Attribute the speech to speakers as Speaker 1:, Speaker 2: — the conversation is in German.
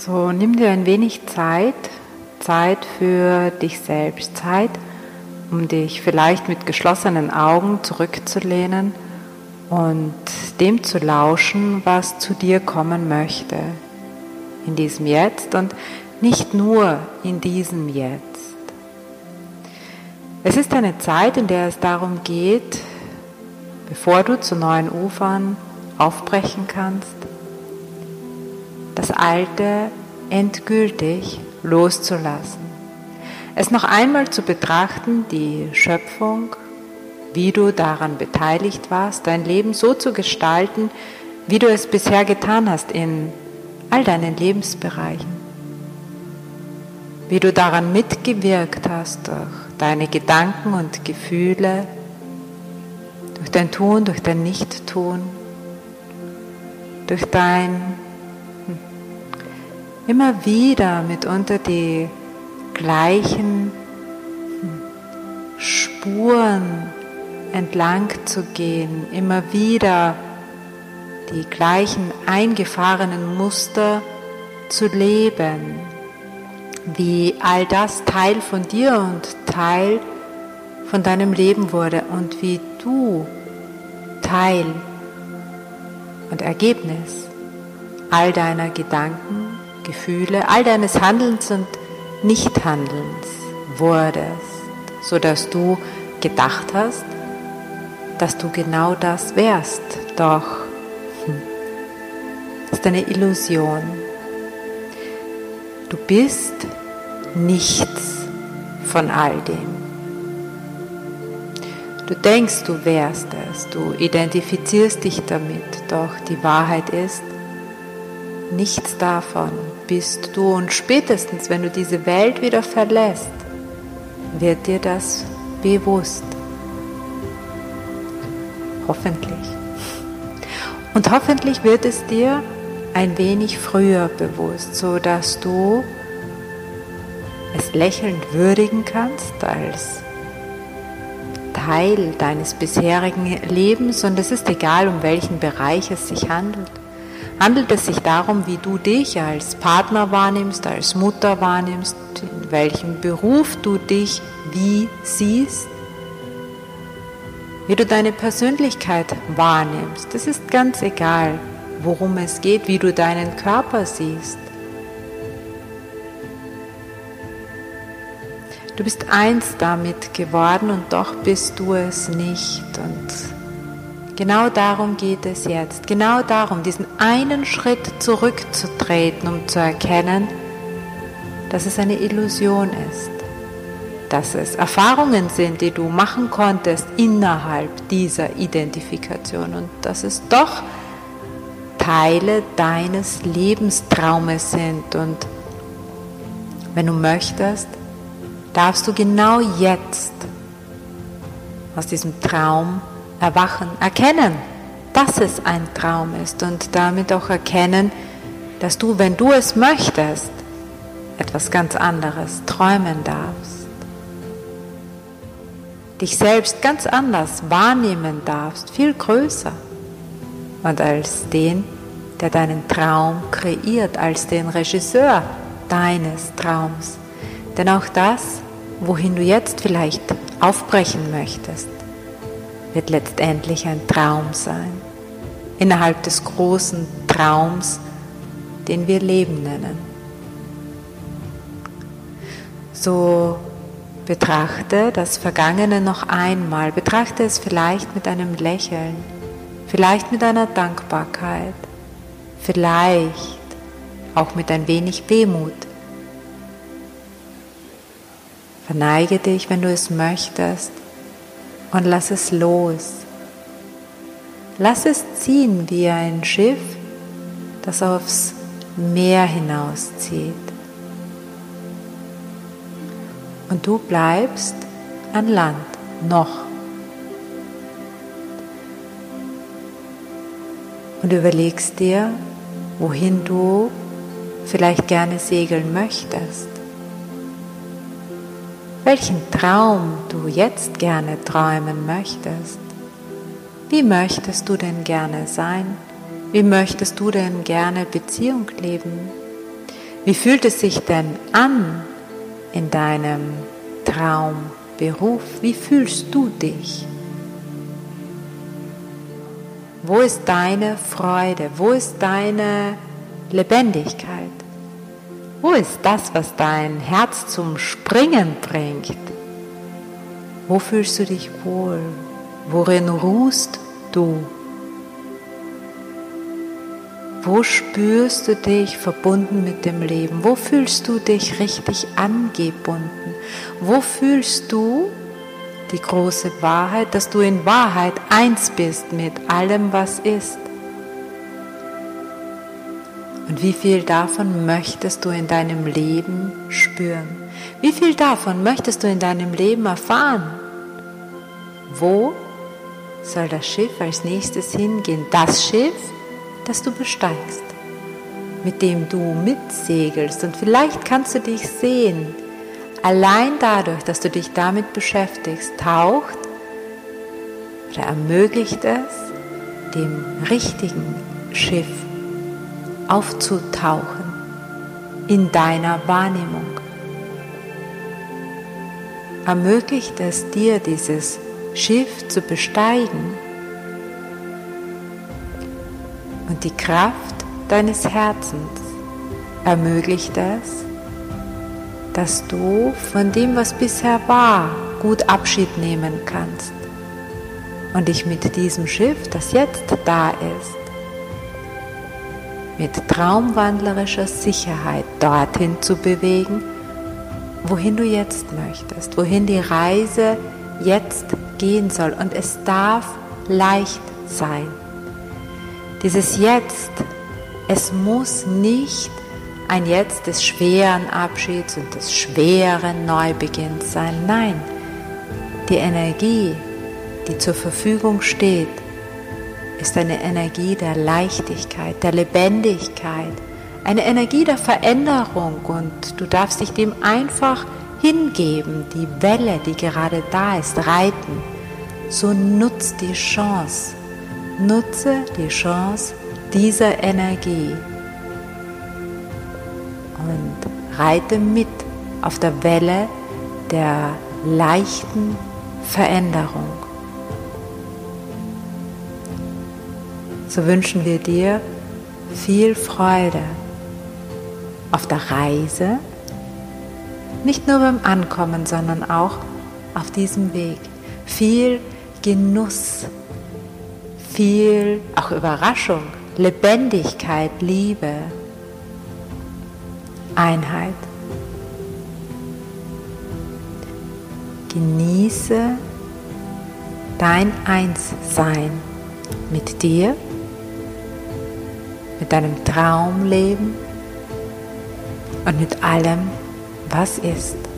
Speaker 1: So, nimm dir ein wenig Zeit, Zeit für dich selbst, Zeit, um dich vielleicht mit geschlossenen Augen zurückzulehnen und dem zu lauschen, was zu dir kommen möchte in diesem Jetzt und nicht nur in diesem Jetzt. Es ist eine Zeit, in der es darum geht, bevor du zu neuen Ufern aufbrechen kannst, das Alte endgültig loszulassen. Es noch einmal zu betrachten, die Schöpfung, wie du daran beteiligt warst, dein Leben so zu gestalten, wie du es bisher getan hast in all deinen Lebensbereichen. Wie du daran mitgewirkt hast durch deine Gedanken und Gefühle, durch dein Tun, durch dein Nichttun, durch dein immer wieder mitunter die gleichen Spuren entlang zu gehen, immer wieder die gleichen eingefahrenen Muster zu leben, wie all das Teil von dir und Teil von deinem Leben wurde und wie du Teil und Ergebnis all deiner Gedanken, Gefühle, all deines Handelns und Nichthandelns wurdest, sodass du gedacht hast, dass du genau das wärst. Doch hm, das ist eine Illusion. Du bist nichts von all dem. Du denkst, du wärst es, du identifizierst dich damit, doch die Wahrheit ist, nichts davon bist du und spätestens, wenn du diese Welt wieder verlässt, wird dir das bewusst. Hoffentlich. Und hoffentlich wird es dir ein wenig früher bewusst, so dass du es lächelnd würdigen kannst als Teil deines bisherigen Lebens und es ist egal, um welchen Bereich es sich handelt. Handelt es sich darum, wie du dich als Partner wahrnimmst, als Mutter wahrnimmst, in welchem Beruf du dich wie siehst, wie du deine Persönlichkeit wahrnimmst. Es ist ganz egal, worum es geht, wie du deinen Körper siehst. Du bist eins damit geworden und doch bist du es nicht. Und genau darum geht es jetzt. Genau darum, diesen einen Schritt zurückzutreten, um zu erkennen, dass es eine Illusion ist. Dass es Erfahrungen sind, die du machen konntest innerhalb dieser Identifikation und dass es doch Teile deines Lebenstraumes sind. Und wenn du möchtest, darfst du genau jetzt aus diesem Traum erwachen, erkennen, dass es ein Traum ist und damit auch erkennen, dass du, wenn du es möchtest, etwas ganz anderes träumen darfst. Dich selbst ganz anders wahrnehmen darfst, viel größer und als den, der deinen Traum kreiert, als den Regisseur deines Traums. Denn auch das, wohin du jetzt vielleicht aufbrechen möchtest, wird letztendlich ein Traum sein. Innerhalb des großen Traums, den wir Leben nennen. So betrachte das Vergangene noch einmal, betrachte es vielleicht mit einem Lächeln, vielleicht mit einer Dankbarkeit, vielleicht auch mit ein wenig Wehmut Verneige dich, wenn du es möchtest, und lass es los. Lass es ziehen wie ein Schiff, das aufs Meer hinauszieht. Und du bleibst an Land noch. Und überlegst dir, wohin du vielleicht gerne segeln möchtest welchen Traum du jetzt gerne träumen möchtest. Wie möchtest du denn gerne sein? Wie möchtest du denn gerne Beziehung leben? Wie fühlt es sich denn an in deinem Traumberuf? Wie fühlst du dich? Wo ist deine Freude? Wo ist deine Lebendigkeit? Wo ist das, was dein Herz zum Springen bringt? Wo fühlst du dich wohl? Worin ruhst du? Wo spürst du dich verbunden mit dem Leben? Wo fühlst du dich richtig angebunden? Wo fühlst du die große Wahrheit, dass du in Wahrheit eins bist mit allem, was ist? Und wie viel davon möchtest du in deinem Leben spüren? Wie viel davon möchtest du in deinem Leben erfahren? Wo soll das Schiff als nächstes hingehen? Das Schiff, das du besteigst, mit dem du mitsegelst. Und vielleicht kannst du dich sehen. Allein dadurch, dass du dich damit beschäftigst, taucht oder ermöglicht es, dem richtigen Schiff aufzutauchen in deiner Wahrnehmung. Ermöglicht es dir, dieses Schiff zu besteigen und die Kraft deines Herzens ermöglicht es, dass du von dem, was bisher war, gut Abschied nehmen kannst und dich mit diesem Schiff, das jetzt da ist, mit traumwandlerischer Sicherheit dorthin zu bewegen, wohin du jetzt möchtest, wohin die Reise jetzt gehen soll. Und es darf leicht sein. Dieses Jetzt, es muss nicht ein Jetzt des schweren Abschieds und des schweren Neubeginns sein. Nein, die Energie, die zur Verfügung steht, ist eine Energie der Leichtigkeit, der Lebendigkeit, eine Energie der Veränderung und du darfst dich dem einfach hingeben, die Welle, die gerade da ist, reiten. So nutz die Chance, nutze die Chance dieser Energie und reite mit auf der Welle der leichten Veränderung. So wünschen wir dir viel Freude auf der Reise, nicht nur beim Ankommen, sondern auch auf diesem Weg. Viel Genuss, viel auch Überraschung, Lebendigkeit, Liebe, Einheit. Genieße dein Einssein mit dir mit deinem Traumleben und mit allem, was ist.